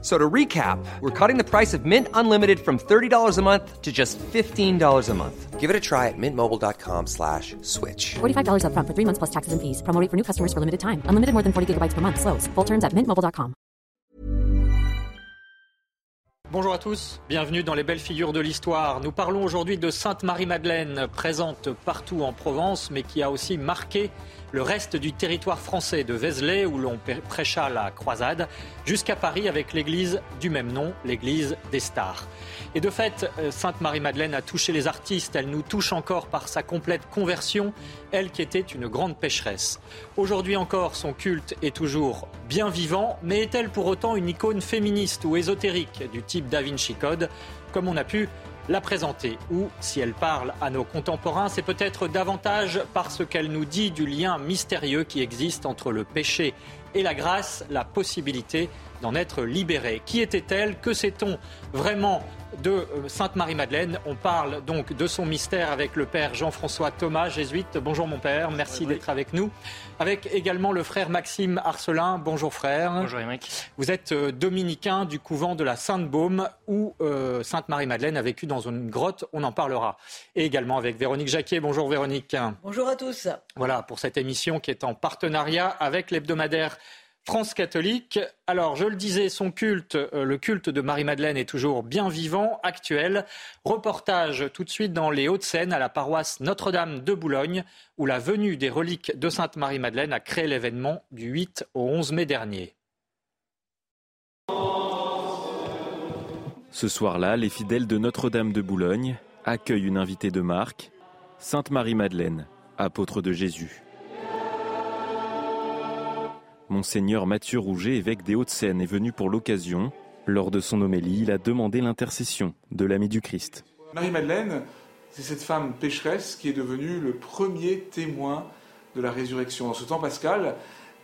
So to recap, we're cutting the price of Mint Unlimited from $30 a month to just $15 a month. Give it a try at mintmobile.com slash switch. $45 upfront for three months plus taxes and fees. Promo rate for new customers for limited time. Unlimited more than 40 gigabytes per month. Slows. Full terms at mintmobile.com. Bonjour à tous, bienvenue dans les belles figures de l'histoire. Nous parlons aujourd'hui de Sainte Marie-Madeleine, présente partout en Provence, mais qui a aussi marqué le reste du territoire français de Vézelay, où l'on prêcha la croisade, jusqu'à Paris avec l'église du même nom, l'église des stars. Et de fait, euh, Sainte Marie-Madeleine a touché les artistes, elle nous touche encore par sa complète conversion, elle qui était une grande pécheresse. Aujourd'hui encore, son culte est toujours bien vivant, mais est-elle pour autant une icône féministe ou ésotérique du type Da Vinci Code, comme on a pu la présenter. Ou, si elle parle à nos contemporains, c'est peut-être davantage parce qu'elle nous dit du lien mystérieux qui existe entre le péché et la grâce, la possibilité d'en être libéré. Qui était-elle Que sait-on vraiment de euh, Sainte Marie-Madeleine. On parle donc de son mystère avec le père Jean-François Thomas, jésuite. Bonjour mon père, merci d'être avec nous. Avec également le frère Maxime Arcelin. Bonjour frère. Bonjour Émeric. Vous êtes euh, dominicain du couvent de la Sainte-Baume où euh, Sainte Marie-Madeleine a vécu dans une grotte. On en parlera. Et également avec Véronique Jacquier. Bonjour Véronique. Bonjour à tous. Voilà pour cette émission qui est en partenariat avec l'hebdomadaire France catholique. Alors, je le disais, son culte, euh, le culte de Marie-Madeleine est toujours bien vivant, actuel. Reportage tout de suite dans les Hauts-de-Seine, à la paroisse Notre-Dame de Boulogne, où la venue des reliques de Sainte Marie-Madeleine a créé l'événement du 8 au 11 mai dernier. Ce soir-là, les fidèles de Notre-Dame de Boulogne accueillent une invitée de marque, Sainte Marie-Madeleine, apôtre de Jésus. Monseigneur Mathieu Rouget, évêque des Hauts-de-Seine, est venu pour l'occasion. Lors de son homélie, il a demandé l'intercession de l'ami du Christ. Marie-Madeleine, c'est cette femme pécheresse qui est devenue le premier témoin de la résurrection. En ce temps pascal,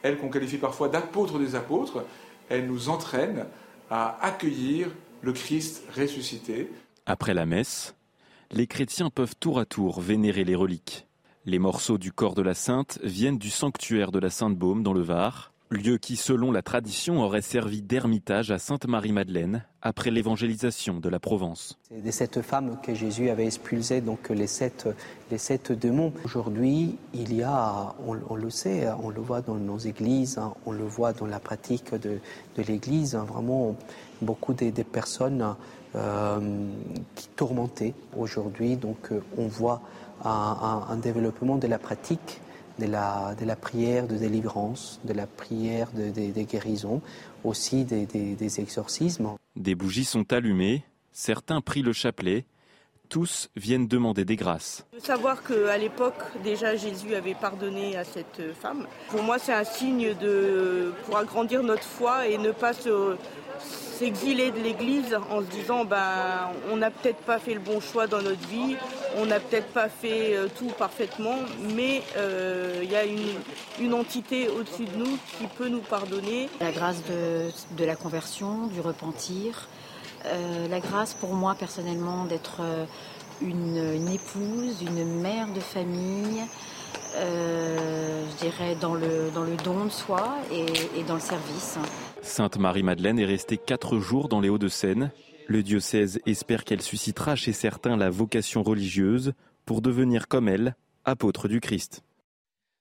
elle qu'on qualifie parfois d'apôtre des apôtres, elle nous entraîne à accueillir le Christ ressuscité. Après la messe, les chrétiens peuvent tour à tour vénérer les reliques. Les morceaux du corps de la sainte viennent du sanctuaire de la Sainte-Baume dans le Var lieu qui, selon la tradition, aurait servi d'ermitage à Sainte Marie-Madeleine après l'évangélisation de la Provence. C'est de cette femme que Jésus avait expulsé donc les sept, les sept démons. Aujourd'hui, il y a, on, le sait, on le voit dans nos églises, hein, on le voit dans la pratique de, l'Église, hein, vraiment beaucoup de, personnes euh, qui tourmentaient aujourd'hui. Donc euh, on voit un développement de la pratique de la, de la prière de délivrance, de la prière de, des guérisons, aussi des, des, exorcismes. Des bougies sont allumées, certains prient le chapelet, tous viennent demander des grâces. De savoir qu'à l'époque, déjà, Jésus avait pardonné à cette femme, pour moi, c'est un signe de, pour agrandir notre foi et ne pas se, s'exiler de l'Église en se disant ben, on n'a peut-être pas fait le bon choix dans notre vie, on n'a peut-être pas fait euh, tout parfaitement, mais euh, il y a une, entité au-dessus de nous qui peut nous pardonner. La grâce de, la conversion, du repentir, euh, la grâce pour moi personnellement d'être une, épouse, une mère de famille. Dirais dans le, don de soi et, et dans le service. Sainte Marie-Madeleine est restée quatre jours dans les Hauts-de-Seine. Le diocèse espère qu'elle suscitera chez certains la vocation religieuse pour devenir comme elle, apôtre du Christ.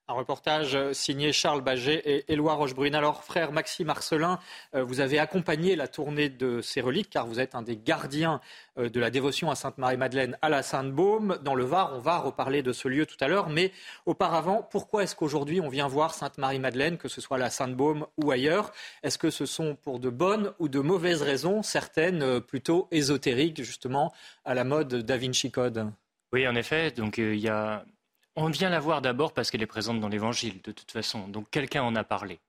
Un reportage signé Charles Baget et Éloi Rochebrune. Alors, frère Maxime Marcelin, euh, vous avez accompagné la tournée de ces reliques car vous êtes un des gardiens euh, de la dévotion à Sainte Marie-Madeleine à la Sainte-Baume. Dans le Var, on va reparler de ce lieu tout à l'heure. Mais auparavant, pourquoi est-ce qu'aujourd'hui on vient voir Sainte Marie-Madeleine, que ce soit à la Sainte-Baume ou ailleurs? Est-ce que ce sont pour de bonnes ou de mauvaises raisons, certaines euh, plutôt ésotériques, justement, à la mode Da Vinci Code? Oui, en effet. Donc, il y a on vient la voir d'abord parce qu'elle est présente dans l'Évangile, de toute façon. Donc quelqu'un en a parlé.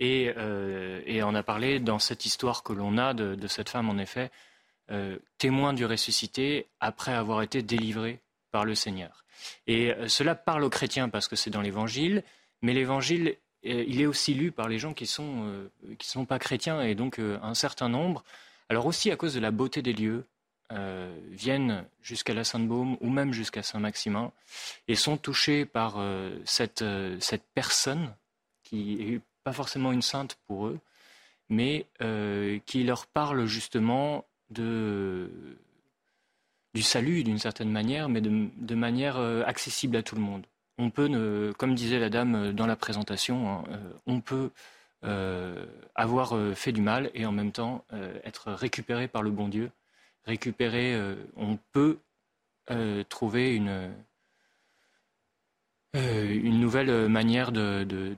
Et, euh, en a parlé dans cette histoire que l'on a de, cette femme, en effet, euh, témoin du ressuscité après avoir été délivrée par le Seigneur. Et euh, cela parle aux chrétiens parce que c'est dans l'Évangile, mais l'Évangile il est aussi lu par les gens qui sont qui sont pas chrétiens et donc un certain nombre. Alors aussi à cause de la beauté des lieux, viennent jusqu'à la Sainte-Baume ou même jusqu'à Saint-Maximin et sont touchés par cette, cette personne qui n'est pas forcément une sainte pour eux, mais qui leur parle justement de, du salut d'une certaine manière, mais de, manière euh, accessible à tout le monde. On peut, comme disait la dame euh, dans la présentation, hein, euh, on peut avoir fait du mal et en même temps être récupéré par le bon Dieu. Récupérer, on peut trouver une, une nouvelle manière de, de,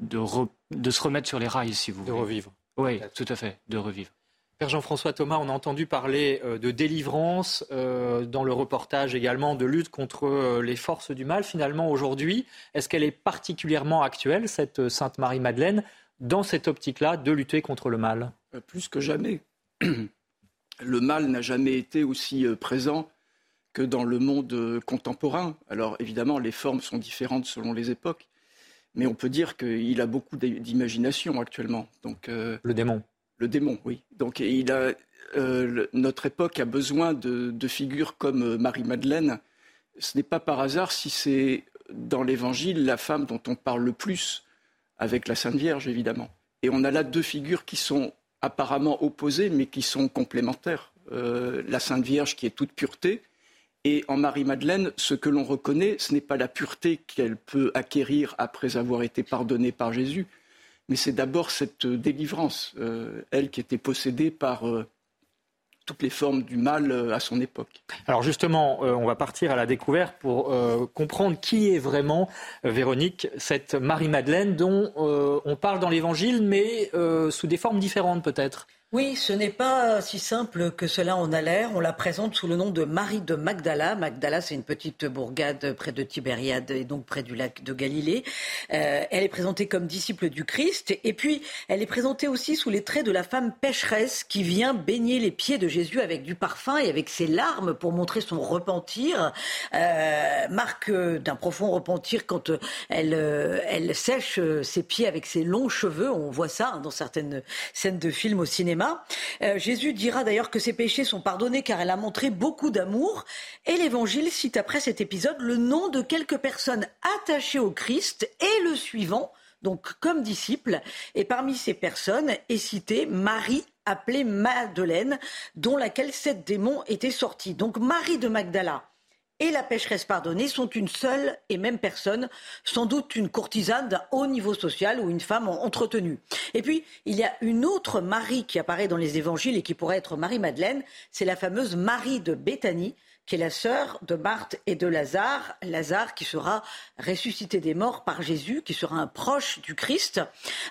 de, se remettre sur les rails, si vous voulez. De revivre. Oui, tout à fait, de revivre. Père Jean-François Thomas, on a entendu parler euh, de délivrance euh, dans le reportage également, de lutte contre euh, les forces du mal. Finalement, aujourd'hui, est-ce qu'elle est particulièrement actuelle, cette Sainte Marie-Madeleine, dans cette optique-là de lutter contre le mal? Plus que jamais. Le mal n'a jamais été aussi présent que dans le monde contemporain. Alors évidemment, les formes sont différentes selon les époques, mais on peut dire qu'il a beaucoup d'imagination actuellement. Donc, le démon le démon, oui. Donc il a, euh, notre époque a besoin de, figures comme euh, Marie-Madeleine. Ce n'est pas par hasard si c'est dans l'Évangile la femme dont on parle le plus, avec la Sainte Vierge évidemment. Et on a là deux figures qui sont apparemment opposées, mais qui sont complémentaires. Euh, la Sainte Vierge qui est toute pureté, et en Marie-Madeleine, ce que l'on reconnaît, ce n'est pas la pureté qu'elle peut acquérir après avoir été pardonnée par Jésus, mais c'est d'abord cette délivrance, euh, elle qui était possédée par euh, toutes les formes du mal à son époque. Alors justement, on va partir à la découverte pour comprendre qui est vraiment Véronique, cette Marie-Madeleine dont on parle dans l'Évangile, mais sous des formes différentes peut-être. Oui, ce n'est pas si simple que cela en a l'air. On la présente sous le nom de Marie de Magdala. Magdala, c'est une petite bourgade près de Tibériade et donc près du lac de Galilée. Euh, elle est présentée comme disciple du Christ et puis elle est présentée aussi sous les traits de la femme pécheresse qui vient baigner les pieds de Jésus avec du parfum et avec ses larmes pour montrer son repentir. Euh, marque d'un profond repentir quand elle, elle sèche ses pieds avec ses longs cheveux. On voit ça hein, dans certaines scènes de films au cinéma. Euh, Jésus dira d'ailleurs que ses péchés sont pardonnés car elle a montré beaucoup d'amour. Et l'Évangile cite après cet épisode le nom de quelques personnes attachées au Christ et le suivant, donc comme disciples. Et parmi ces personnes est citée Marie appelée Madeleine, dont laquelle sept démons étaient sortis. Donc Marie de Magdala et la pécheresse pardonnée sont une seule et même personne, sans doute une courtisane d'un haut niveau social ou une femme entretenue. Et puis, il y a une autre Marie qui apparaît dans les évangiles et qui pourrait être Marie-Madeleine, c'est la fameuse Marie de Béthanie, qui est la sœur de Marthe et de Lazare, Lazare qui sera ressuscité des morts par Jésus, qui sera un proche du Christ.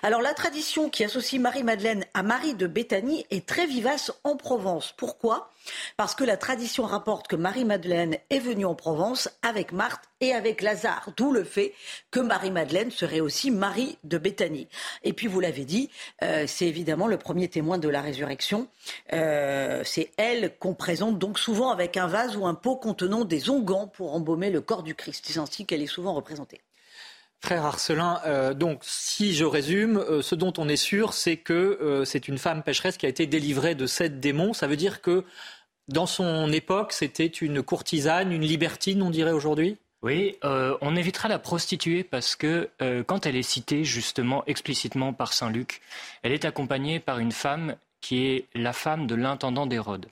Alors la tradition qui associe Marie-Madeleine à Marie de Béthanie est très vivace en Provence. Pourquoi? Parce que la tradition rapporte que Marie-Madeleine est venue en Provence avec Marthe et avec Lazare, d'où le fait que Marie-Madeleine serait aussi Marie de Béthanie. Et puis, vous l'avez dit, euh, c'est évidemment le premier témoin de la résurrection. Euh, c'est elle qu'on présente donc souvent avec un vase ou un pot contenant des onguents pour embaumer le corps du Christ. C'est ainsi qu'elle est souvent représentée. Frère Arcelin, euh, donc si je résume, ce dont on est sûr, c'est que c'est une femme pécheresse qui a été délivrée de sept démons. Ça veut dire que dans son époque, c'était une courtisane, une libertine, on dirait aujourd'hui? Oui, euh, on évitera la prostituée parce que euh, quand elle est citée justement explicitement par Saint Luc, elle est accompagnée par une femme qui est la femme de l'intendant d'Hérode.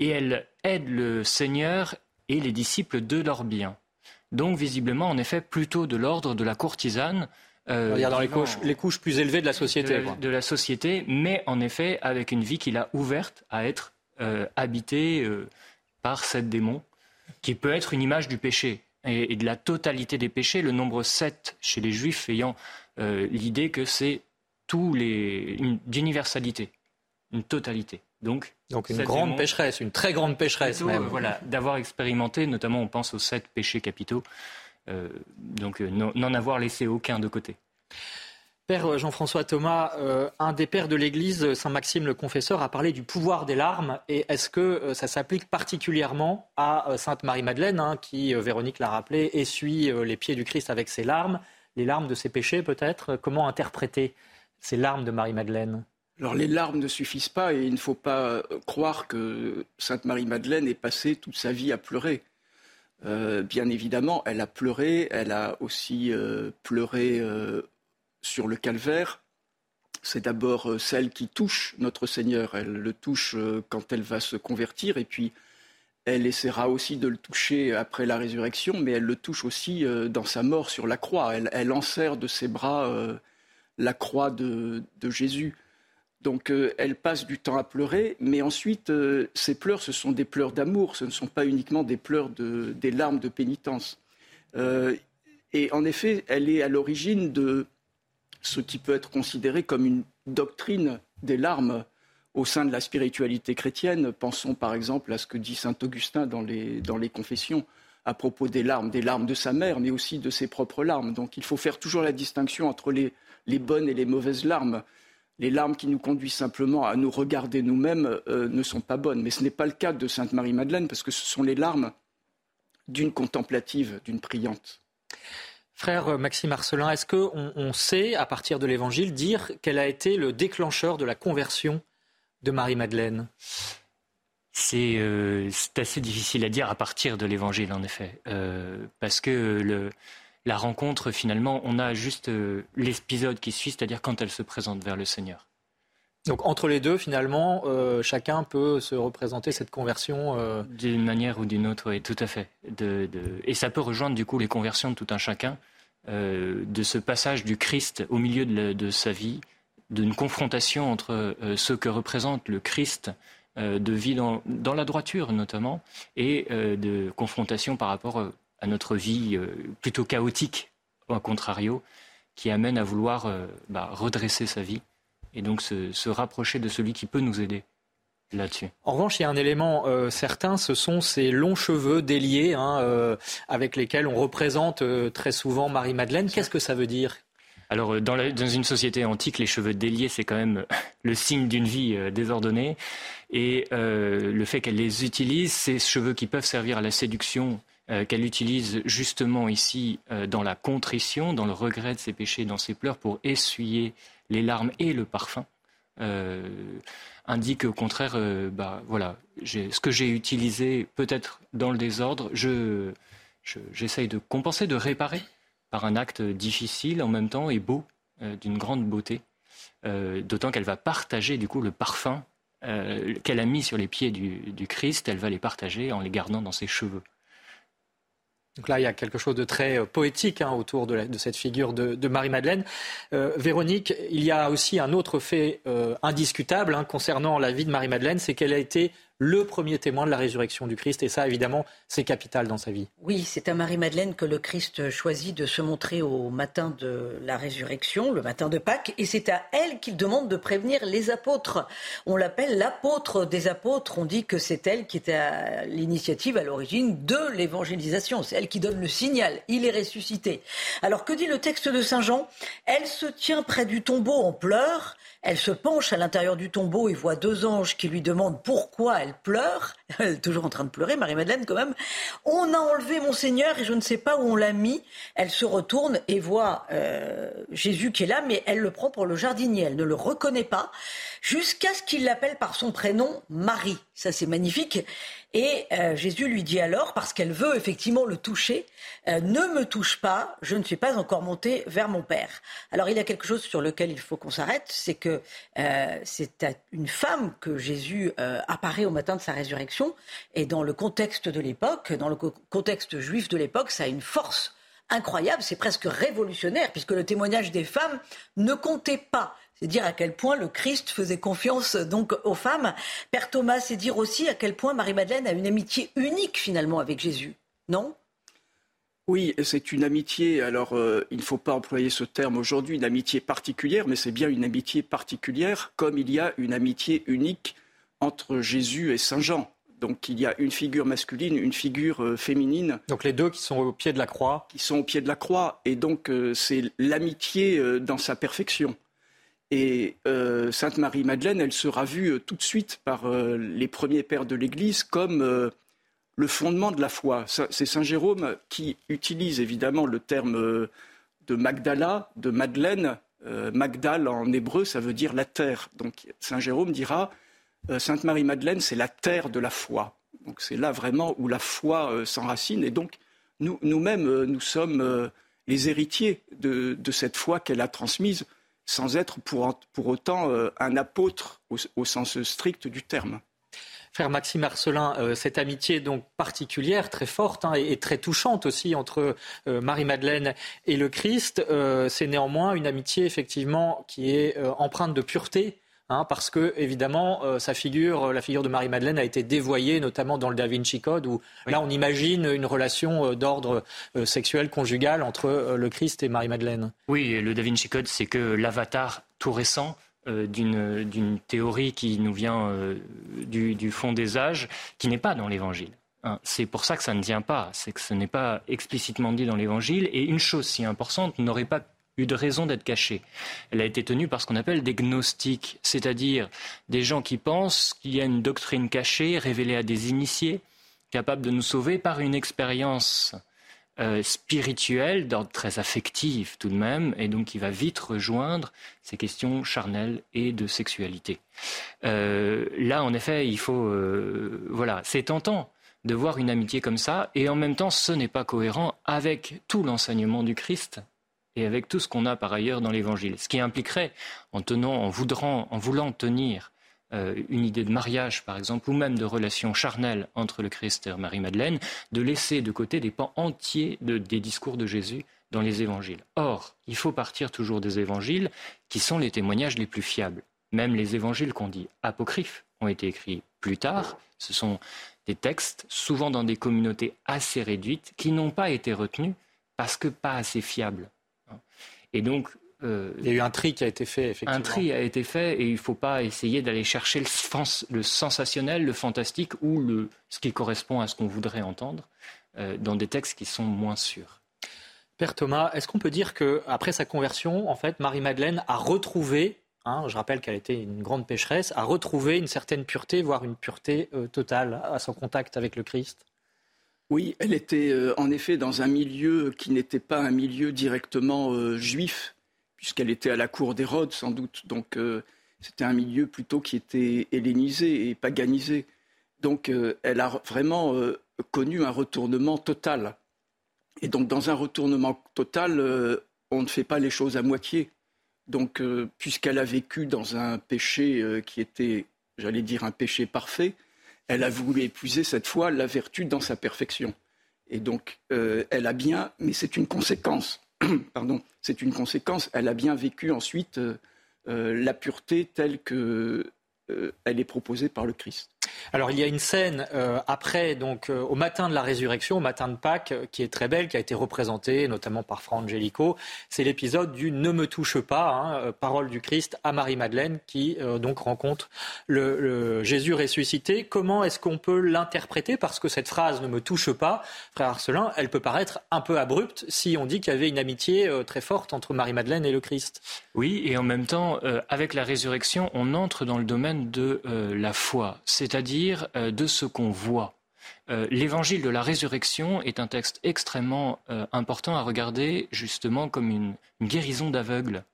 Et elle aide le Seigneur et les disciples de leurs biens. Donc visiblement, en effet, plutôt de l'ordre de la courtisane. Euh, dans les couches, les couches, plus élevées de la société. de la société, mais en effet avec une vie qu'il a ouverte à être habité euh, par sept démons, qui peut être une image du péché et, de la totalité des péchés. Le nombre 7 chez les Juifs ayant euh, l'idée que c'est tous les d'universalité, une totalité. Donc, Donc une grande pécheresse, une très grande pécheresse même. voilà, d'avoir expérimenté, notamment on pense aux sept péchés capitaux, donc n'en avoir laissé aucun de côté. Père Jean-François Thomas, euh, un des pères de l'Église, Saint Maxime le Confesseur, a parlé du pouvoir des larmes. Et est-ce que euh, ça s'applique particulièrement à euh, Sainte Marie-Madeleine, hein, qui, Véronique l'a rappelé, essuie les pieds du Christ avec ses larmes les larmes de ses péchés peut-être? Comment interpréter ces larmes de Marie-Madeleine? Alors les larmes ne suffisent pas et il ne faut pas croire que Sainte Marie-Madeleine ait passé toute sa vie à pleurer. Euh, bien évidemment, elle a pleuré, elle a aussi euh, pleuré euh, sur le calvaire. C'est d'abord celle qui touche notre Seigneur. Elle le touche quand elle va se convertir et puis elle essaiera aussi de le toucher après la résurrection, mais elle le touche aussi dans sa mort sur la croix. Elle, elle enserre de ses bras la croix de Jésus. Donc euh, elle passe du temps à pleurer, mais ensuite, euh, ces pleurs, ce sont des pleurs d'amour, ce ne sont pas uniquement des pleurs, de, des larmes de pénitence. Euh, et en effet, elle est à l'origine de ce qui peut être considéré comme une doctrine des larmes au sein de la spiritualité chrétienne. Pensons par exemple à ce que dit saint Augustin dans les, confessions à propos des larmes, des larmes de sa mère, mais aussi de ses propres larmes. Donc il faut faire toujours la distinction entre les, les bonnes et les mauvaises larmes les larmes qui nous conduisent simplement à nous regarder nous-mêmes euh, ne sont pas bonnes. Mais ce n'est pas le cas de Sainte Marie-Madeleine, parce que ce sont les larmes d'une contemplative, d'une priante. Frère Maxime Arcelin, est-ce qu'on on sait, à partir de l'Évangile, dire quel a été le déclencheur de la conversion de Marie-Madeleine? Euh, c'est assez difficile à dire à partir de l'Évangile, en effet, euh, parce que le, la rencontre, finalement, on a juste euh, l'épisode qui suit, c'est-à-dire quand elle se présente vers le Seigneur. Donc entre les deux, finalement, euh, chacun peut se représenter cette conversion euh, D'une manière ou d'une autre, oui, tout à fait. Et ça peut rejoindre du coup les conversions de tout un chacun, de ce passage du Christ au milieu de, sa vie, d'une confrontation entre ce que représente le Christ de vie dans, la droiture notamment, et de confrontation par rapport à notre vie euh, plutôt chaotique, au contrario, qui amène à vouloir euh, bah, redresser sa vie et donc se, rapprocher de celui qui peut nous aider là-dessus. En revanche, il y a un élément euh, certain, ce sont ces longs cheveux déliés hein, avec lesquels on représente très souvent Marie-Madeleine. Qu'est-ce que ça veut dire? Alors, dans, dans, une société antique, les cheveux déliés, c'est quand même le signe d'une vie désordonnée. Et le fait qu'elle les utilise, ces cheveux qui peuvent servir à la séduction euh, qu'elle utilise justement ici euh, dans la contrition, dans le regret de ses péchés, dans ses pleurs, pour essuyer les larmes et le parfum, euh, indique au contraire, bah, voilà, ce que j'ai utilisé peut-être dans le désordre, je, j'essaye de compenser, de réparer par un acte difficile en même temps et beau, d'une grande beauté. D'autant qu'elle va partager du coup le parfum qu'elle a mis sur les pieds du Christ, elle va les partager en les gardant dans ses cheveux. Donc là, il y a quelque chose de très euh, poétique hein, autour de, cette figure de, Marie-Madeleine. Euh, Véronique, il y a aussi un autre fait euh, indiscutable hein, concernant la vie de Marie-Madeleine, c'est qu'elle a été le premier témoin de la résurrection du Christ. Et ça, évidemment, c'est capital dans sa vie. Oui, c'est à Marie-Madeleine que le Christ choisit de se montrer au matin de la résurrection, le matin de Pâques. Et c'est à elle qu'il demande de prévenir les apôtres. On l'appelle l'apôtre des apôtres. On dit que c'est elle qui était à l'initiative, à l'origine de l'évangélisation. C'est elle qui donne le signal. Il est ressuscité. Alors, que dit le texte de Saint Jean? Elle se tient près du tombeau en pleurs. Elle se penche à l'intérieur du tombeau et voit deux anges qui lui demandent pourquoi elle pleure. Elle est toujours en train de pleurer, Marie-Madeleine quand même. On a enlevé mon Seigneur et je ne sais pas où on l'a mis. Elle se retourne et voit euh, Jésus qui est là, mais elle le prend pour le jardinier. Elle ne le reconnaît pas jusqu'à ce qu'il l'appelle par son prénom Marie. Ça c'est magnifique. Et euh, Jésus lui dit alors, parce qu'elle veut effectivement le toucher, euh, ne me touche pas, je ne suis pas encore montée vers mon Père. Alors il y a quelque chose sur lequel il faut qu'on s'arrête, c'est que euh, c'est à une femme que Jésus apparaît au matin de sa résurrection, et dans le contexte de l'époque, dans le contexte juif de l'époque, ça a une force incroyable, c'est presque révolutionnaire, puisque le témoignage des femmes ne comptait pas. C'est dire à quel point le Christ faisait confiance donc aux femmes. Père Thomas, c'est dire aussi à quel point Marie-Madeleine a une amitié unique finalement avec Jésus, non? Oui, c'est une amitié, alors euh, il ne faut pas employer ce terme aujourd'hui, une amitié particulière, mais c'est bien une amitié particulière, comme il y a une amitié unique entre Jésus et Saint Jean. Donc il y a une figure masculine, une figure euh, féminine. Donc les deux qui sont au pied de la croix. Qui sont au pied de la croix. Et donc euh, c'est l'amitié dans sa perfection. Et euh, Sainte Marie-Madeleine, elle sera vue euh, tout de suite par euh, les premiers pères de l'Église comme le fondement de la foi. C'est Saint Jérôme qui utilise évidemment le terme de Magdala, de Madeleine. Magdal en hébreu, ça veut dire la terre. Donc Saint Jérôme dira Sainte Marie-Madeleine, c'est la terre de la foi. Donc c'est là vraiment où la foi s'enracine. Et donc nous, nous-mêmes, nous sommes les héritiers de, cette foi qu'elle a transmise, sans être pour, autant un apôtre au sens strict du terme. Frère Maxime Marcelin, euh, cette amitié donc particulière, très forte hein, et, très touchante aussi entre euh, Marie-Madeleine et le Christ, euh, c'est néanmoins une amitié effectivement qui est empreinte de pureté. Hein, parce que évidemment, sa figure, la figure de Marie-Madeleine a été dévoyée, notamment dans le Da Vinci Code, où là on imagine une relation d'ordre sexuel conjugal entre le Christ et Marie-Madeleine. Oui, le Da Vinci Code, c'est que l'avatar tout récent euh, d'une théorie qui nous vient euh, du, fond des âges, qui n'est pas dans l'Évangile. Hein. c'est pour ça que ça ne tient pas, c'est que ce n'est pas explicitement dit dans l'Évangile, et une chose si importante n'aurait pas eu de raison d'être cachée. Elle a été tenue par ce qu'on appelle des gnostiques, c'est-à-dire des gens qui pensent qu'il y a une doctrine cachée, révélée à des initiés, capable de nous sauver par une expérience euh, spirituel, d'ordre très affectif tout de même, et donc qui va vite rejoindre ces questions charnelles et de sexualité. Euh, là, en effet, il faut, euh, voilà, c'est tentant de voir une amitié comme ça, et en même temps, ce n'est pas cohérent avec tout l'enseignement du Christ et avec tout ce qu'on a par ailleurs dans l'Évangile. Ce qui impliquerait, en en en voulant tenir euh, une idée de mariage, par exemple, ou même de relation charnelle entre le Christ et Marie-Madeleine, de laisser de côté des pans entiers des discours de Jésus dans les évangiles. Or, il faut partir toujours des évangiles qui sont les témoignages les plus fiables. Même les évangiles qu'on dit apocryphes ont été écrits plus tard. Ce sont des textes, souvent dans des communautés assez réduites, qui n'ont pas été retenus parce que pas assez fiables. Et donc, euh, il y a eu un tri qui a été fait, effectivement. Un tri a été fait et il ne faut pas essayer d'aller chercher le, sensationnel, le fantastique ou le, ce qui correspond à ce qu'on voudrait entendre euh, dans des textes qui sont moins sûrs. Père Thomas, est-ce qu'on peut dire qu'après sa conversion, en fait, Marie-Madeleine a retrouvé, hein, je rappelle qu'elle était une grande pécheresse, a retrouvé une certaine pureté, voire une pureté euh, totale à son contact avec le Christ? Oui, elle était en effet dans un milieu qui n'était pas un milieu directement juif, puisqu'elle était à la cour d'Hérode sans doute. Donc euh, c'était un milieu plutôt qui était hellénisé et paganisé. Donc euh, elle a vraiment euh, connu un retournement total. Et donc dans un retournement total, on ne fait pas les choses à moitié. Donc puisqu'elle a vécu dans un péché qui était, j'allais dire, un péché parfait, elle a voulu épuiser cette fois la vertu dans sa perfection. Et donc elle a bien, mais c'est une conséquence pardon, c'est une conséquence. Elle a bien vécu ensuite euh, euh, la pureté telle qu'elle euh, est proposée par le Christ. Alors il y a une scène euh, après, donc euh, au matin de la résurrection, au matin de Pâques, euh, qui est très belle, qui a été représentée notamment par Fra Angelico. C'est l'épisode du Ne me touche pas, hein, parole du Christ à Marie-Madeleine, qui donc rencontre le, Jésus ressuscité. Comment est-ce qu'on peut l'interpréter? Parce que cette phrase Ne me touche pas, frère Arcelin, elle peut paraître un peu abrupte si on dit qu'il y avait une amitié très forte entre Marie-Madeleine et le Christ. Oui, et en même temps, avec la résurrection, on entre dans le domaine de la foi. C'est-à-dire euh, de ce qu'on voit. Euh, l'évangile de la résurrection est un texte extrêmement euh, important à regarder justement comme une, guérison d'aveugle.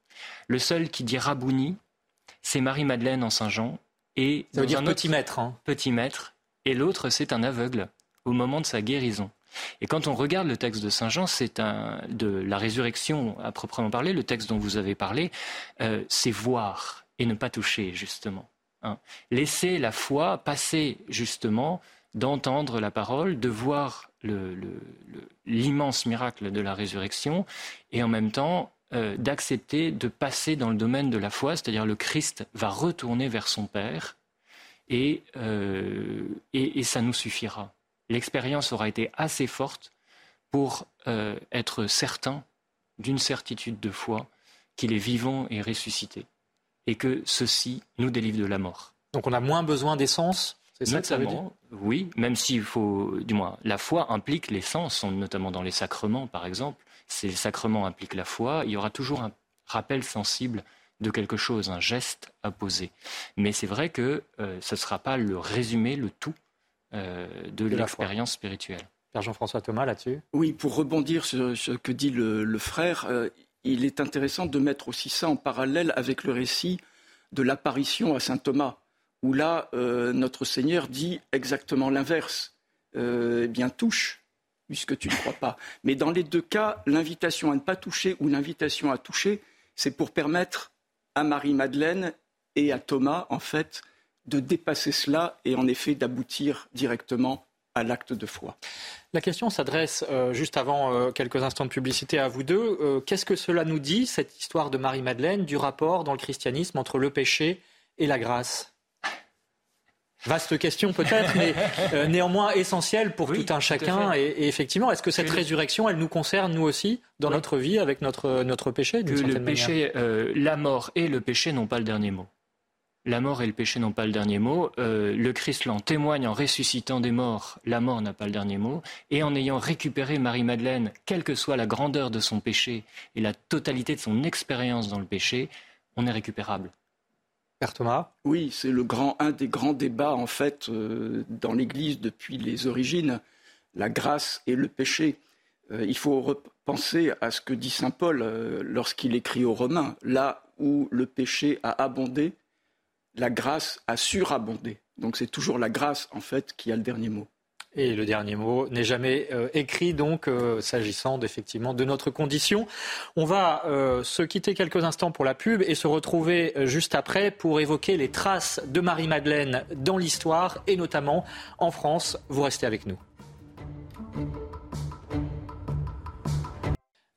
Le seul qui dit Rabouni, c'est Marie-Madeleine en Saint-Jean. Et Ça veut dire petit maître. Hein. Petit maître. Et l'autre, c'est un aveugle au moment de sa guérison. Et quand on regarde le texte de Saint Jean, c'est un, de la résurrection à proprement parler, le texte dont vous avez parlé, c'est voir et ne pas toucher, justement. Hein. Laisser la foi passer justement d'entendre la parole, de voir l'immense miracle de la résurrection et en même temps euh, d'accepter de passer dans le domaine de la foi, c'est-à-dire le Christ va retourner vers son Père et, euh, ça nous suffira. L'expérience aura été assez forte pour euh, être certain d'une certitude de foi qu'il est vivant et ressuscité et que ceci nous délivre de la mort. Donc on a moins besoin d'essence c'est ça que ça veut dire Oui, même s'il faut, du moins, la foi implique l'essence, notamment dans les sacrements, par exemple. Ces sacrements impliquent la foi. Il y aura toujours un rappel sensible de quelque chose, un geste à poser. Mais c'est vrai que euh, ce ne sera pas le résumé, le tout euh, de, l'expérience spirituelle. Père Jean-François Thomas, là-dessus? Oui, pour rebondir sur ce que dit le, frère, euh, il est intéressant de mettre aussi ça en parallèle avec le récit de l'apparition à saint Thomas, où là, euh, notre Seigneur dit exactement l'inverse. Euh, eh bien, touche, puisque tu ne crois pas. Mais dans les deux cas, l'invitation à ne pas toucher ou l'invitation à toucher, c'est pour permettre à Marie-Madeleine et à Thomas, en fait, de dépasser cela et en effet d'aboutir directement à l'acte de foi. La question s'adresse euh, juste avant euh, quelques instants de publicité à vous deux. Euh, qu'est-ce que cela nous dit, cette histoire de Marie-Madeleine, du rapport dans le christianisme entre le péché et la grâce? Vaste question peut-être, mais néanmoins essentielle pour tout un chacun. Et, effectivement, est-ce que cette résurrection, elle nous concerne nous aussi dans notre vie avec notre, notre péché Que le péché, la mort et le péché n'ont pas le dernier mot la mort et le péché n'ont pas le dernier mot. Euh, le Christ l'en témoigne en ressuscitant des morts, la mort n'a pas le dernier mot. Et en ayant récupéré Marie-Madeleine, quelle que soit la grandeur de son péché et la totalité de son expérience dans le péché, on est récupérable. Père Thomas? Oui, c'est le grand, un des grands débats en fait euh, dans l'Église depuis les origines, la grâce et le péché. Euh, il faut repenser à ce que dit Saint Paul lorsqu'il écrit aux Romains, là où le péché a abondé, la grâce a surabondé. Donc c'est toujours la grâce, en fait, qui a le dernier mot. Et le dernier mot n'est jamais euh, écrit, donc, euh, s'agissant effectivement de notre condition. On va euh, se quitter quelques instants pour la pub et se retrouver juste après pour évoquer les traces de Marie-Madeleine dans l'histoire et notamment en France. Vous restez avec nous.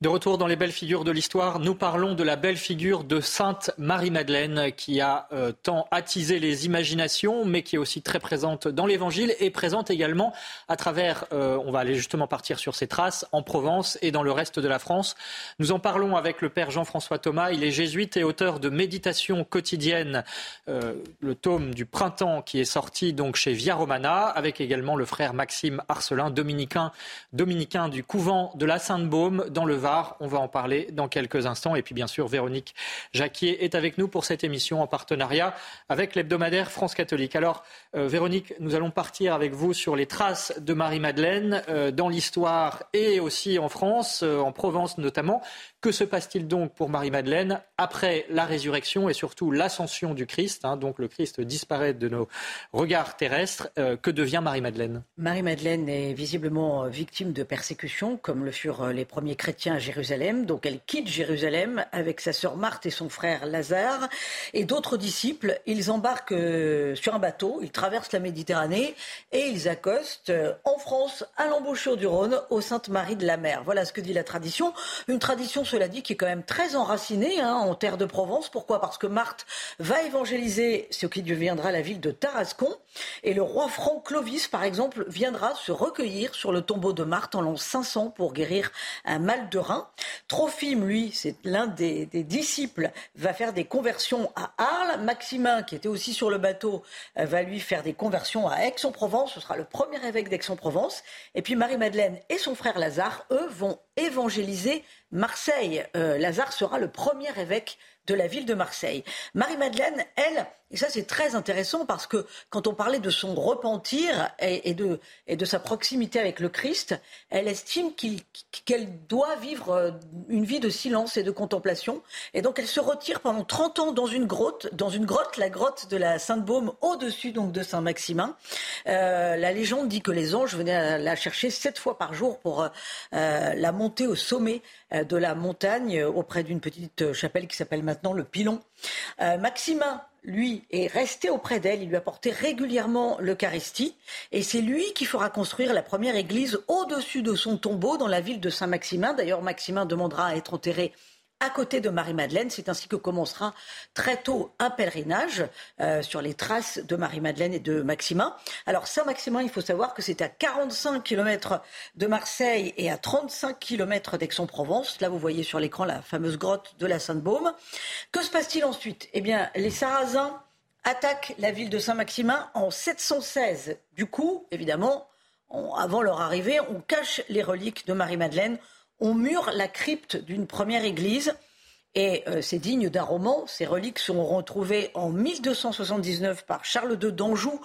De retour dans les belles figures de l'histoire, nous parlons de la belle figure de Sainte Marie-Madeleine qui a euh, tant attisé les imaginations, mais qui est aussi très présente dans l'Évangile et présente également à travers, euh, on va aller justement partir sur ses traces, en Provence et dans le reste de la France. Nous en parlons avec le Père Jean-François Thomas. Il est jésuite et auteur de Méditation quotidienne, euh, le tome du printemps qui est sorti donc chez Via Romana, avec également le frère Maxime Arcelin, dominicain, dominicain du couvent de la Sainte-Baume dans le Var on va en parler dans quelques instants. Et puis bien sûr, Véronique Jacquier est avec nous pour cette émission en partenariat avec l'hebdomadaire France catholique. Alors, euh, Véronique, nous allons partir avec vous sur les traces de Marie-Madeleine euh, dans l'histoire et aussi en France, euh, en Provence notamment. Que se passe-t-il donc pour Marie-Madeleine après la résurrection et surtout l'ascension du Christ hein, Donc le Christ disparaît de nos regards terrestres. que devient Marie-Madeleine? Marie-Madeleine est visiblement victime de persécutions, comme le furent les premiers chrétiens Jérusalem. Donc elle quitte Jérusalem avec sa sœur Marthe et son frère Lazare et d'autres disciples. Ils embarquent sur un bateau traversent la Méditerranée et ils accostent euh, en France, à l'embouchure du Rhône, au Sainte-Marie de la Mer. Voilà ce que dit la tradition. Une tradition, cela dit, qui est quand même très enracinée hein, en terre de Provence. Pourquoi? Parce que Marthe va évangéliser ce qui deviendra la ville de Tarascon. Et le roi franc Clovis, par exemple, viendra se recueillir sur le tombeau de Marthe en l'an 500 pour guérir un mal de Trophime, lui, c'est l'un des, des, disciples, va faire des conversions à Arles. Maximin, qui était aussi sur le bateau, euh, va lui faire des conversions à Aix-en-Provence. Ce sera le premier évêque d'Aix-en-Provence. Et puis Marie-Madeleine et son frère Lazare, eux, vont évangéliser Marseille. Euh, Lazare sera le premier évêque de la ville de Marseille. Marie-Madeleine, elle, et ça c'est très intéressant parce que quand on parlait de son repentir et, de, et de, sa proximité avec le Christ, elle estime qu'elle doit vivre euh, une vie de silence et de contemplation. Et donc elle se retire pendant 30 ans dans une grotte, dans une grotte, la grotte de la Sainte-Baume, au-dessus donc de Saint-Maximin. Euh, la légende dit que les anges venaient la chercher sept fois par jour pour euh, la monter au sommet de la montagne auprès d'une petite chapelle qui s'appelle maintenant le Pilon. Maximin lui, est resté auprès d'elle. Il lui apportait régulièrement l'Eucharistie. Et c'est lui qui fera construire la première église au-dessus de son tombeau dans la ville de Saint-Maximin. D'ailleurs, Maximin demandera à être enterré à côté de Marie-Madeleine. C'est ainsi que commencera très tôt un pèlerinage euh, sur les traces de Marie-Madeleine et de Maximin. Alors Saint-Maximin, il faut savoir que c'est à 45 km de Marseille et à 35 km d'Aix-en-Provence. Là, vous voyez sur l'écran la fameuse grotte de la Sainte-Baume. Que se passe-t-il ensuite? Eh bien, les Sarrasins attaquent la ville de Saint-Maximin en 716. Du coup, évidemment, avant leur arrivée, on cache les reliques de Marie-Madeleine on mure la crypte d'une première église. Et euh, c'est digne d'un roman. Ces reliques seront retrouvées en 1279 par Charles II d'Anjou,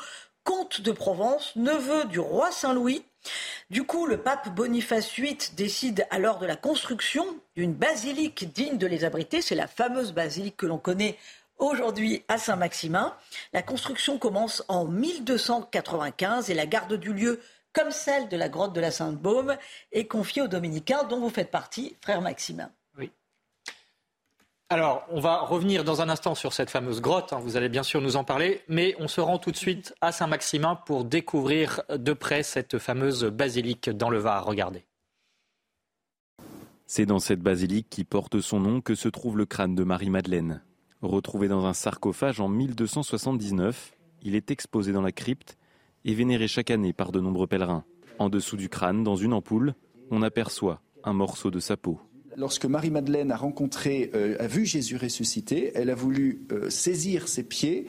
comte de Provence, neveu du roi Saint-Louis. Du coup, le pape Boniface VIII décide alors de la construction d'une basilique digne de les abriter. C'est la fameuse basilique que l'on connaît aujourd'hui à Saint-Maximin. La construction commence en 1295 et la garde du lieu, comme celle de la grotte de la Sainte-Baume, est confiée aux dominicains dont vous faites partie, frère Maximin. Oui. Alors, on va revenir dans un instant sur cette fameuse grotte, hein, vous allez bien sûr nous en parler, mais on se rend tout de suite à Saint-Maximin pour découvrir de près cette fameuse basilique dans le Var. Regardez. C'est dans cette basilique qui porte son nom que se trouve le crâne de Marie-Madeleine. Retrouvé dans un sarcophage en 1279, il est exposé dans la crypte et vénéré chaque année par de nombreux pèlerins. En dessous du crâne, dans une ampoule, on aperçoit un morceau de sa peau. Lorsque Marie-Madeleine a rencontré, euh, a vu Jésus ressuscité, elle a voulu euh, saisir ses pieds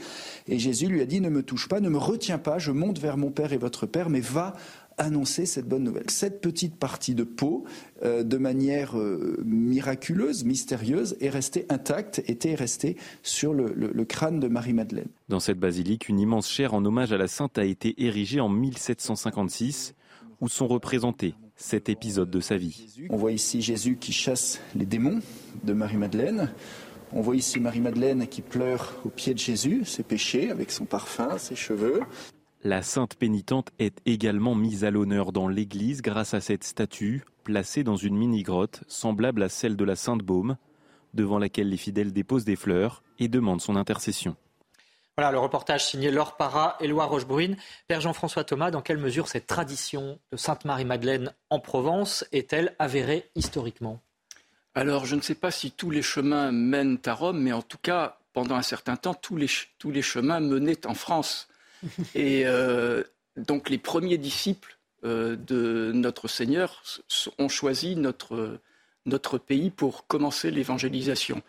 et Jésus lui a dit ne me touche pas, ne me retiens pas, je monte vers mon Père et votre Père, mais va annoncer cette bonne nouvelle. Cette petite partie de peau, euh, de manière euh, miraculeuse, mystérieuse, est restée intacte, était restée sur le, le crâne de Marie-Madeleine. Dans cette basilique, une immense chaire en hommage à la sainte a été érigée en 1756, où sont représentés sept épisodes de sa vie. On voit ici Jésus qui chasse les démons de Marie-Madeleine. On voit ici Marie-Madeleine qui pleure au pied de Jésus, ses péchés, avec son parfum, ses cheveux. La sainte pénitente est également mise à l'honneur dans l'église grâce à cette statue placée dans une mini-grotte semblable à celle de la Sainte Baume, devant laquelle les fidèles déposent des fleurs et demandent son intercession. Voilà le reportage signé Laure Parra, Éloi Rochebrune. Père Jean-François Thomas, dans quelle mesure cette tradition de Sainte Marie-Madeleine en Provence est-elle avérée historiquement? Alors, je ne sais pas si tous les chemins mènent à Rome, mais en tout cas, pendant un certain temps, tous les, tous les chemins menaient en France. Et euh, donc les premiers disciples euh, de notre Seigneur ont choisi notre, notre pays pour commencer l'évangélisation.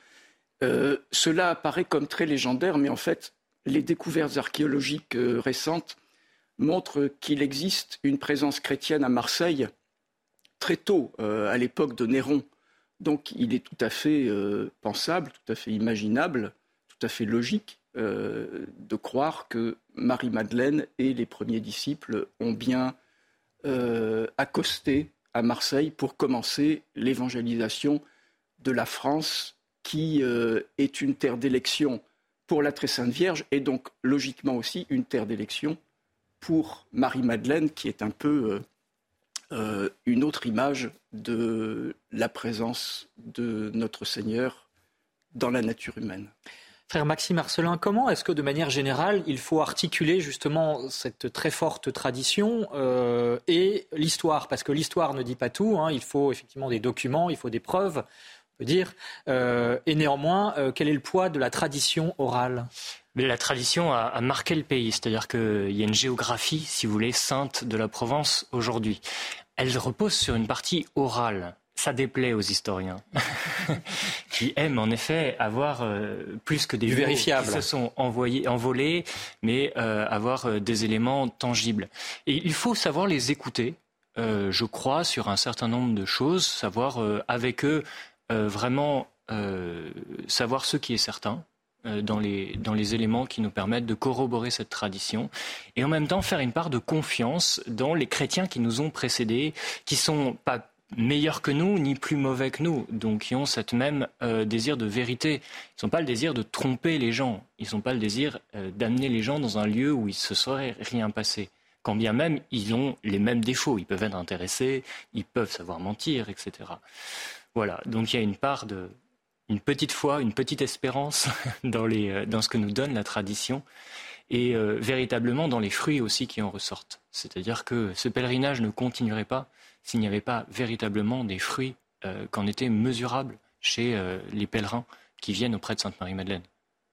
Euh, cela apparaît comme très légendaire, mais en fait, les découvertes archéologiques récentes montrent qu'il existe une présence chrétienne à Marseille très tôt, à l'époque de Néron. Donc il est tout à fait pensable, tout à fait imaginable, tout à fait logique euh, de croire que Marie-Madeleine et les premiers disciples ont bien euh, accosté à Marseille pour commencer l'évangélisation de la France, qui euh, est une terre d'élection pour la Très Sainte Vierge et donc logiquement aussi une terre d'élection pour Marie-Madeleine, qui est un peu une autre image de la présence de notre Seigneur dans la nature humaine. Frère Maxime Marcelin, comment est-ce que de manière générale, il faut articuler justement cette très forte tradition euh, et l'histoire? Parce que l'histoire ne dit pas tout, hein. il faut effectivement des documents, il faut des preuves, on peut dire. Euh, et néanmoins, euh, quel est le poids de la tradition orale? La tradition a, a marqué le pays, c'est-à-dire qu'il y a une géographie, si vous voulez, sainte de la Provence aujourd'hui. Elle repose sur une partie orale ça déplaît aux historiens qui aiment en effet avoir euh, plus que des du qui se sont envoyés, envolés, mais euh, avoir euh, des éléments tangibles. Et il faut savoir les écouter, je crois, sur un certain nombre de choses, savoir avec eux vraiment savoir ce qui est certain, dans les, dans les éléments qui nous permettent de corroborer cette tradition et en même temps faire une part de confiance dans les chrétiens qui nous ont précédés, qui sont pas meilleurs que nous, ni plus mauvais que nous, donc qui ont cette même euh, désir de vérité. Ils n'ont pas le désir de tromper les gens, ils n'ont pas le désir euh, d'amener les gens dans un lieu où il se serait rien passé. Quand bien même ils ont les mêmes défauts, ils peuvent être intéressés, ils peuvent savoir mentir, etc. Voilà, donc il y a une part de, une petite foi, une petite espérance dans, les, euh, dans ce que nous donne la tradition et véritablement dans les fruits aussi qui en ressortent. C'est-à-dire que ce pèlerinage ne continuerait pas s'il n'y avait pas véritablement des fruits euh, qu'en étaient mesurables chez euh, les pèlerins qui viennent auprès de Sainte-Marie-Madeleine.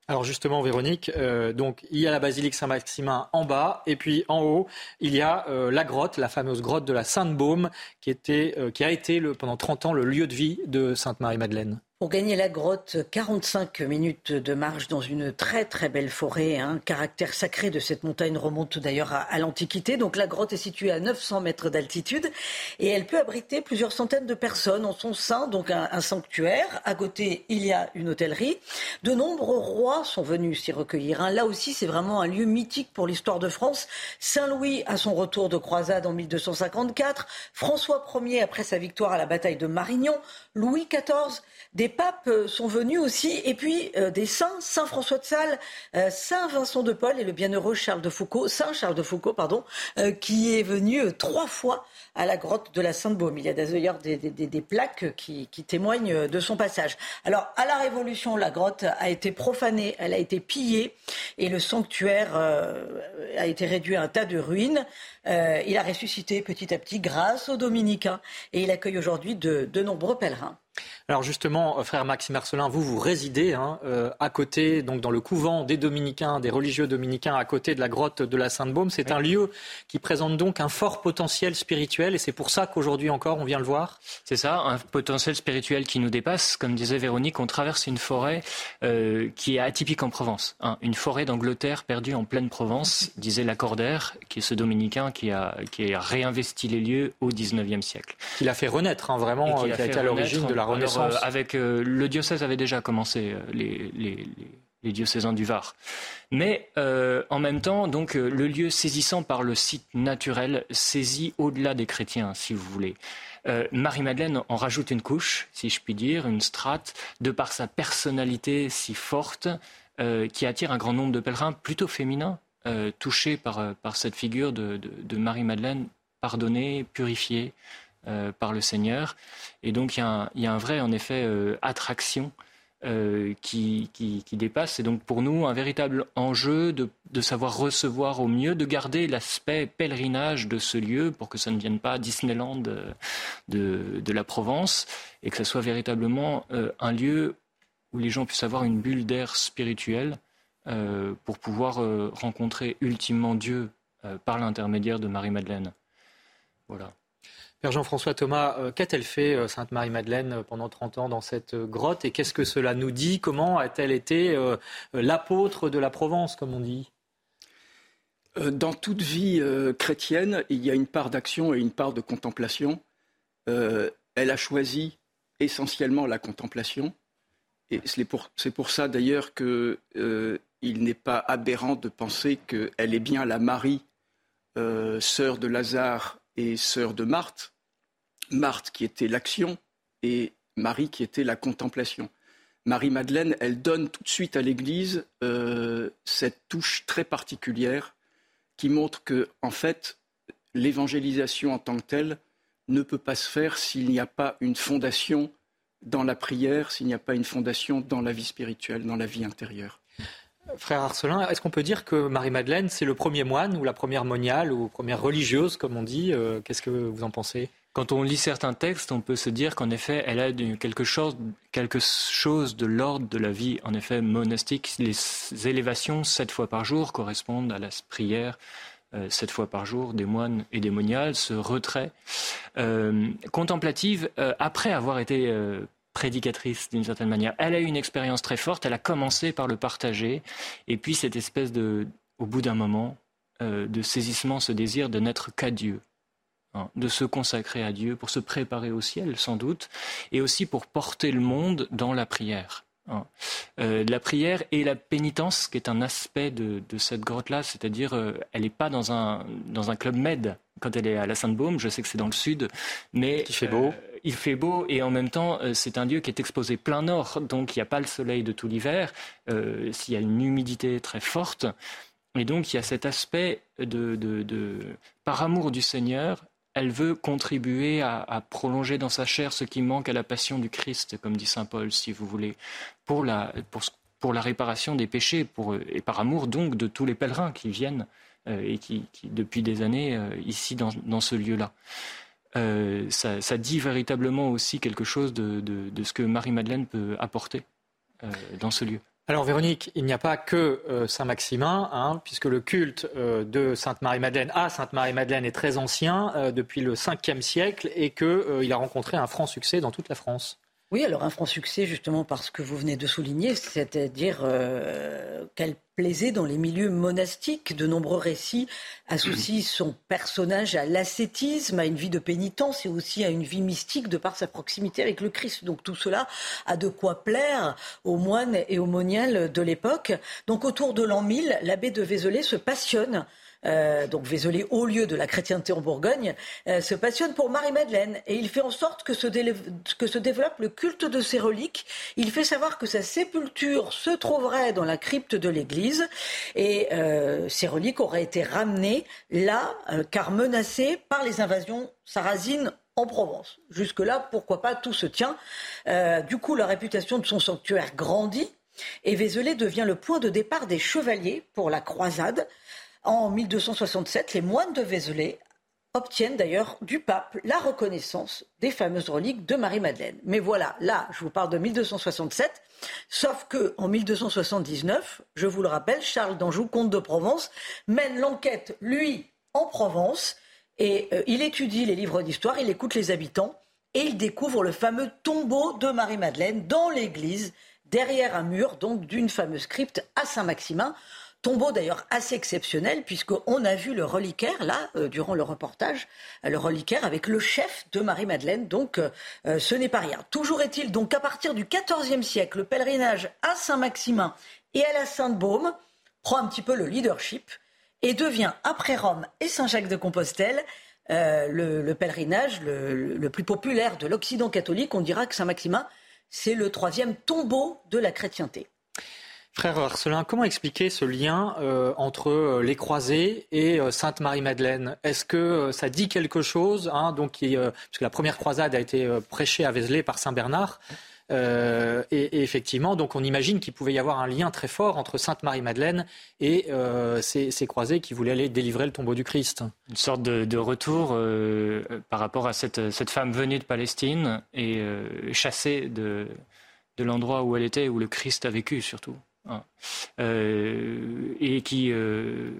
Alors justement, Véronique, euh, donc il y a la basilique Saint-Maximin en bas, et puis en haut, il y a la grotte, la fameuse grotte de la Sainte-Baume, qui, a été pendant 30 ans le lieu de vie de Sainte-Marie-Madeleine. Pour gagner la grotte, 45 minutes de marche dans une très très belle forêt. Un caractère sacré de cette montagne remonte d'ailleurs à, l'Antiquité. Donc la grotte est située à 900 mètres d'altitude et elle peut abriter plusieurs centaines de personnes en son sein, donc un, sanctuaire. À côté, il y a une hôtellerie. De nombreux rois sont venus s'y recueillir. Hein. Là aussi, c'est vraiment un lieu mythique pour l'histoire de France. Saint-Louis à son retour de croisade en 1254, François Ier après sa victoire à la bataille de Marignan, Louis XIV des papes euh, sont venus aussi, et puis euh, des saints, Saint François de Sales, euh, Saint Vincent de Paul et le bienheureux Charles de Foucault, Saint Charles de Foucault, pardon, qui est venu trois fois à la grotte de la Sainte-Baume. Il y a d'ailleurs des, des, plaques qui, témoignent de son passage. Alors, à la Révolution, la grotte a été profanée, elle a été pillée, et le sanctuaire a été réduit à un tas de ruines. il a ressuscité petit à petit grâce aux dominicains, et il accueille aujourd'hui de nombreux pèlerins. Alors justement, euh, frère Maxime Marcelin, vous, vous résidez hein, euh, à côté, donc dans le couvent des dominicains, des religieux dominicains, à côté de la grotte de la Sainte-Baume. C'est un lieu qui présente donc un fort potentiel spirituel et c'est pour ça qu'aujourd'hui encore, on vient le voir C'est ça, un potentiel spirituel qui nous dépasse. Comme disait Véronique, on traverse une forêt euh, qui est atypique en Provence. Hein. une forêt d'Angleterre perdue en pleine Provence, disait Lacordaire, qui est ce dominicain qui a, qui a réinvesti les lieux au XIXe siècle. Qui l'a fait renaître, hein, vraiment, qui, a, été à l'origine de la euh, avec euh, le diocèse avait déjà commencé euh, les, les, diocésains du Var. Mais en même temps, donc le lieu saisissant par le site naturel saisit au-delà des chrétiens, si vous voulez. Marie-Madeleine en rajoute une couche, si je puis dire, une strate, de par sa personnalité si forte, qui attire un grand nombre de pèlerins plutôt féminins, touchés par, par cette figure de, de Marie-Madeleine pardonnée, purifiée, par le Seigneur. Et donc il y, a un, vrai, en effet, euh, attraction euh, qui, dépasse. C'est donc pour nous un véritable enjeu de, savoir recevoir au mieux, de garder l'aspect pèlerinage de ce lieu pour que ça ne vienne pas Disneyland de, de, la Provence et que ce soit véritablement un lieu où les gens puissent avoir une bulle d'air spirituel pour pouvoir rencontrer ultimement Dieu par l'intermédiaire de Marie-Madeleine. Voilà. Père Jean-François Thomas, euh, qu'a-t-elle fait, euh, Sainte Marie-Madeleine, euh, pendant 30 ans dans cette grotte? Et qu'est-ce que cela nous dit? Comment a-t-elle été l'apôtre de la Provence, comme on dit? Dans toute vie chrétienne, il y a une part d'action et une part de contemplation. elle a choisi essentiellement la contemplation. Et c'est pour, pour, ça d'ailleurs qu'il n'est pas aberrant de penser qu'elle est bien la Marie, sœur de Lazare et sœur de Marthe, Marthe qui était l'action et Marie qui était la contemplation. Marie-Madeleine, elle donne tout de suite à l'Église euh, cette touche très particulière qui montre que, en fait, l'évangélisation en tant que telle ne peut pas se faire s'il n'y a pas une fondation dans la prière, s'il n'y a pas une fondation dans la vie spirituelle, dans la vie intérieure. Frère Arcelin, est-ce qu'on peut dire que Marie-Madeleine, c'est le premier moine ou la première moniale ou première religieuse, comme on dit euh, Qu'est-ce que vous en pensez? Quand on lit certains textes, on peut se dire qu'en effet, elle a quelque chose, quelque chose de l'ordre de la vie, en effet, monastique. Les élévations sept fois par jour correspondent à la prière euh, sept fois par jour des moines et des moniales, ce retrait euh, contemplative euh, après avoir été prédicatrice d'une certaine manière. Elle a eu une expérience très forte, elle a commencé par le partager, et puis cette espèce de, au bout d'un moment, de saisissement, ce désir de n'être qu'à Dieu. Hein, de se consacrer à Dieu, pour se préparer au ciel sans doute, et aussi pour porter le monde dans la prière. Hein. Euh, la prière et la pénitence, qui est un aspect de, cette grotte-là, c'est-à-dire euh, elle n'est pas dans un, dans un club med quand elle est à la Sainte-Baume, je sais que c'est dans le sud, mais il fait beau. Euh, il fait beau et en même temps c'est un lieu qui est exposé plein nord, donc il n'y a pas le soleil de tout l'hiver, s'il y a une humidité très forte, et donc il y a cet aspect de, de par amour du Seigneur, elle veut contribuer à, prolonger dans sa chair ce qui manque à la passion du Christ, comme dit Saint Paul, si vous voulez, pour la, réparation des péchés, et par amour donc de tous les pèlerins qui viennent euh, et qui, depuis des années euh, ici dans, ce lieu-là. Euh, ça, dit véritablement aussi quelque chose de ce que Marie-Madeleine peut apporter dans ce lieu. Alors Véronique, il n'y a pas que euh, Saint-Maximin, hein, puisque le culte euh, de Sainte-Marie-Madeleine à Sainte-Marie-Madeleine est très ancien, euh, depuis le 5e siècle, et qu'il a rencontré un franc succès dans toute la France. Oui, alors un franc succès justement parce que vous venez de souligner, c'est-à-dire euh, qu'elle plaisait dans les milieux monastiques. De nombreux récits associent son personnage à l'ascétisme, à une vie de pénitence et aussi à une vie mystique de par sa proximité avec le Christ. Donc tout cela a de quoi plaire aux moines et aux moniales de l'époque. Donc autour de l'an 1000, l'abbé de Vézelay se passionne euh, donc Vézelay, haut lieu de la chrétienté en Bourgogne, euh, se passionne pour Marie-Madeleine et il fait en sorte que se, développe le culte de ses reliques. Il fait savoir que sa sépulture se trouverait dans la crypte de l'église et euh, ces reliques auraient été ramenées là, car menacées par les invasions sarrasines en Provence. Jusque-là, pourquoi pas, tout se tient. du coup, la réputation de son sanctuaire grandit et Vézelay devient le point de départ des chevaliers pour la croisade. En 1267, les moines de Vézelay obtiennent d'ailleurs du pape la reconnaissance des fameuses reliques de Marie-Madeleine. Mais voilà, là, je vous parle de 1267, sauf que en 1279, je vous le rappelle, Charles d'Anjou, comte de Provence, mène l'enquête, lui, en Provence, et euh, il étudie les livres d'histoire, il écoute les habitants, et il découvre le fameux tombeau de Marie-Madeleine dans l'église, derrière un mur, donc d'une fameuse crypte à Saint-Maximin. Tombeau d'ailleurs assez exceptionnel puisqu'on a vu le reliquaire là euh, durant le reportage, euh, le reliquaire avec le chef de Marie-Madeleine. Donc euh, ce n'est pas rien. Toujours est-il donc qu'à partir du XIVe siècle, le pèlerinage à Saint-Maximin et à la Sainte-Baume prend un petit peu le leadership et devient après Rome et Saint-Jacques de Compostelle le, pèlerinage le, le plus populaire de l'Occident catholique. On dira que Saint-Maximin c'est le troisième tombeau de la chrétienté. Frère Arcelin, comment expliquer ce lien euh, entre euh, les croisés et euh, Sainte Marie-Madeleine Est-ce que ça dit quelque chose hein, donc, Puisque la première croisade a été prêchée à Vézelay par Saint Bernard. Et, effectivement, donc on imagine qu'il pouvait y avoir un lien très fort entre Sainte Marie-Madeleine et ces, croisés qui voulaient aller délivrer le tombeau du Christ. Une sorte de, retour par rapport à cette, cette, femme venue de Palestine et chassée de, de l'endroit où elle était, où le Christ a vécu surtout. Hein. Euh, et qui, euh,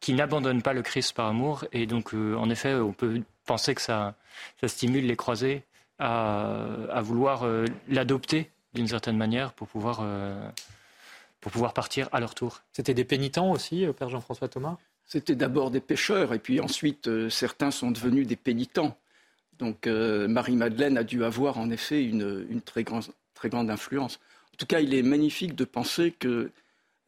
qui n'abandonne pas le Christ par amour. Et donc, euh, en effet, on peut penser que ça, ça stimule les croisés à, à vouloir l'adopter d'une certaine manière pour pouvoir, pour pouvoir partir à leur tour. C'était des pénitents aussi, Père Jean-François Thomas? C'était d'abord des pêcheurs, et puis ensuite, certains sont devenus des pénitents. Donc, Marie-Madeleine a dû avoir en effet une, une très, grande, très grande influence. En tout cas, il est magnifique de penser que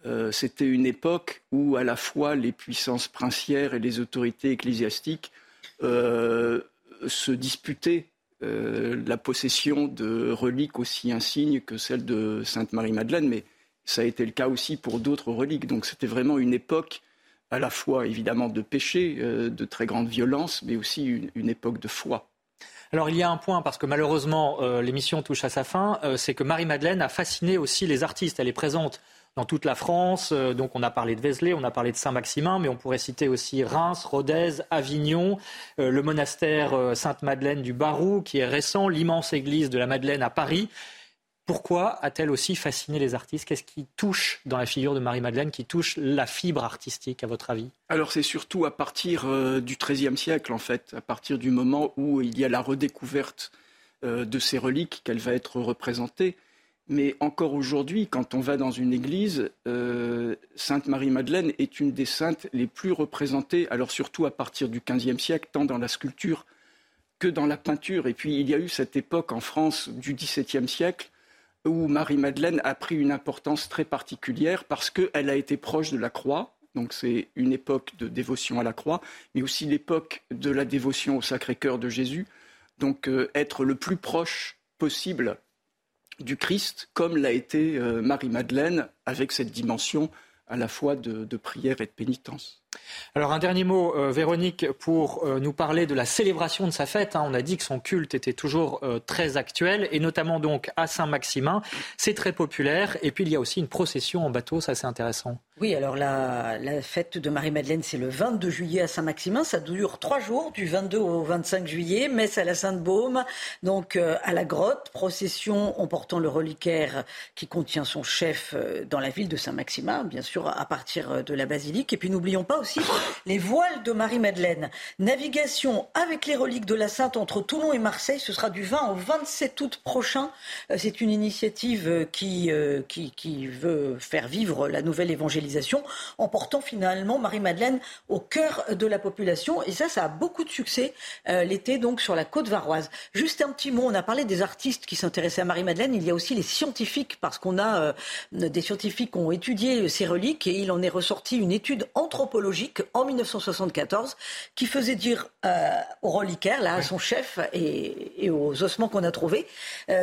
euh, c'était une époque où à la fois les puissances princières et les autorités ecclésiastiques euh, se disputaient euh, la possession de reliques aussi insignes que celle de Sainte Marie-Madeleine, mais ça a été le cas aussi pour d'autres reliques. Donc c'était vraiment une époque à la fois évidemment de péché, de très grande violence, mais aussi une époque de foi. Alors il y a un point, parce que malheureusement euh, l'émission touche à sa fin, euh, c'est que Marie-Madeleine a fasciné aussi les artistes. Elle est présente dans toute la France. Euh, donc on a parlé de Vézelay, on a parlé de Saint-Maximin, mais on pourrait citer aussi Reims, Rodez, Avignon, le monastère Sainte-Madeleine du Barou, qui est récent, l'immense église de la Madeleine à Paris. Pourquoi a-t-elle aussi fasciné les artistes? Qu'est-ce qui touche dans la figure de Marie-Madeleine, qui touche la fibre artistique, à votre avis? Alors c'est surtout à partir euh, du XIIIe siècle, en fait, à partir du moment où il y a la redécouverte euh, de ces reliques qu'elle va être représentée. Mais encore aujourd'hui, quand on va dans une église, euh, Sainte Marie-Madeleine est une des saintes les plus représentées, alors surtout à partir du XVe siècle, tant dans la sculpture que dans la peinture. Et puis il y a eu cette époque en France du XVIIe siècle où Marie-Madeleine a pris une importance très particulière parce qu'elle a été proche de la croix. Donc c'est une époque de dévotion à la croix, mais aussi l'époque de la dévotion au Sacré-Cœur de Jésus. Donc euh, être le plus proche possible du Christ, comme l'a été euh, Marie-Madeleine, avec cette dimension à la fois de, prière et de pénitence. Alors un dernier mot, euh, Véronique, pour euh, nous parler de la célébration de sa fête. Hein. on a dit que son culte était toujours euh, très actuel, et notamment donc à Saint-Maximin. C'est très populaire. Et puis il y a aussi une procession en bateau, ça c'est intéressant. Oui, alors la, fête de Marie-Madeleine, c'est le 22 juillet à Saint-Maximin. Ça dure trois jours, du 22 au 25 juillet. Messe à la Sainte-Baume, donc à la grotte. Procession en portant le reliquaire qui contient son chef dans la ville de Saint-Maximin, bien sûr, à partir de la basilique. Et puis n'oublions pas les voiles de Marie-Madeleine. Navigation avec les reliques de la Sainte entre Toulon et Marseille. Ce sera du 20 au 27 août prochain. C'est une initiative qui, qui, qui veut faire vivre la nouvelle évangélisation en portant finalement Marie-Madeleine au cœur de la population. Et ça, ça a beaucoup de succès euh, l'été, donc sur la côte varoise. Juste un petit mot, on a parlé des artistes qui s'intéressaient à Marie-Madeleine. Il y a aussi les scientifiques, parce qu'on a euh, des scientifiques qui ont étudié ces reliques et il en est ressorti une étude anthropologique en 1974 qui faisait dire euh, au reliquaire, là, à son chef et, aux ossements qu'on a trouvés,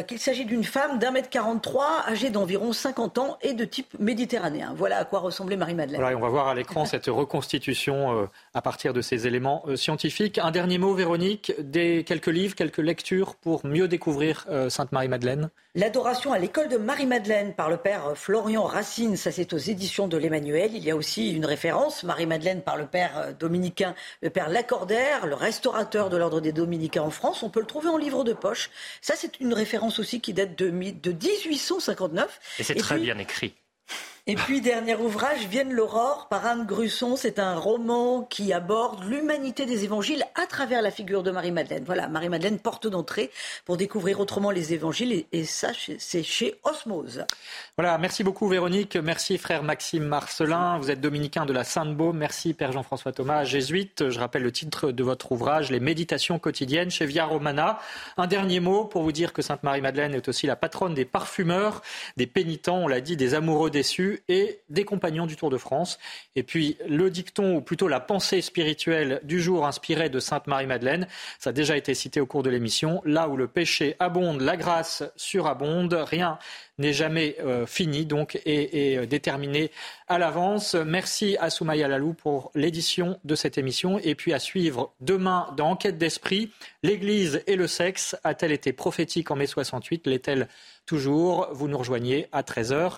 qu'il s'agit d'une femme d'un mètre 43, âgée d'environ 50 ans et de type méditerranéen. Voilà à quoi ressemblait Marie-Madeleine. Voilà, on va voir à l'écran cette reconstitution euh, à partir de ces éléments euh, scientifiques. Un dernier mot, Véronique, des quelques livres, quelques lectures pour mieux découvrir euh, Sainte Marie-Madeleine. L'adoration à l'école de Marie-Madeleine par le père Florian Racine, ça c'est aux éditions de l'Emmanuel. Il y a aussi une référence, Marie-Madeleine par le père dominicain, le père Lacordaire, le restaurateur de l'ordre des dominicains en France. On peut le trouver en livre de poche. Ça c'est une référence aussi qui date de, de 1859. Et c'est très bien écrit. Et puis, dernier ouvrage, Vienne l'aurore par Anne Grusson. C'est un roman qui aborde l'humanité des évangiles à travers la figure de Marie-Madeleine. Voilà, Marie-Madeleine, porte d'entrée pour découvrir autrement les évangiles. Et, ça, c'est chez Osmose. Voilà, merci beaucoup Véronique. Merci frère Maxime Marcelin. Vous êtes dominicain de la Sainte-Baume. Merci père Jean-François Thomas, jésuite. Je rappelle le titre de votre ouvrage, Les méditations quotidiennes chez Via Romana. Un dernier mot pour vous dire que Sainte Marie-Madeleine est aussi la patronne des parfumeurs, des pénitents, on l'a dit, des amoureux déçus et des compagnons du Tour de France. Et puis le dicton, ou plutôt la pensée spirituelle du jour inspirée de Sainte Marie-Madeleine, ça a déjà été cité au cours de l'émission. Là où le péché abonde, la grâce surabonde, rien n'est jamais euh, fini donc et, euh, déterminé à l'avance. Merci à Soumaya Lalou pour l'édition de cette émission et puis à suivre demain dans Enquête d'esprit, l'Église et le sexe a-t-elle été prophétique en mai 68 L'est-elle toujours? Vous nous rejoignez à 13h.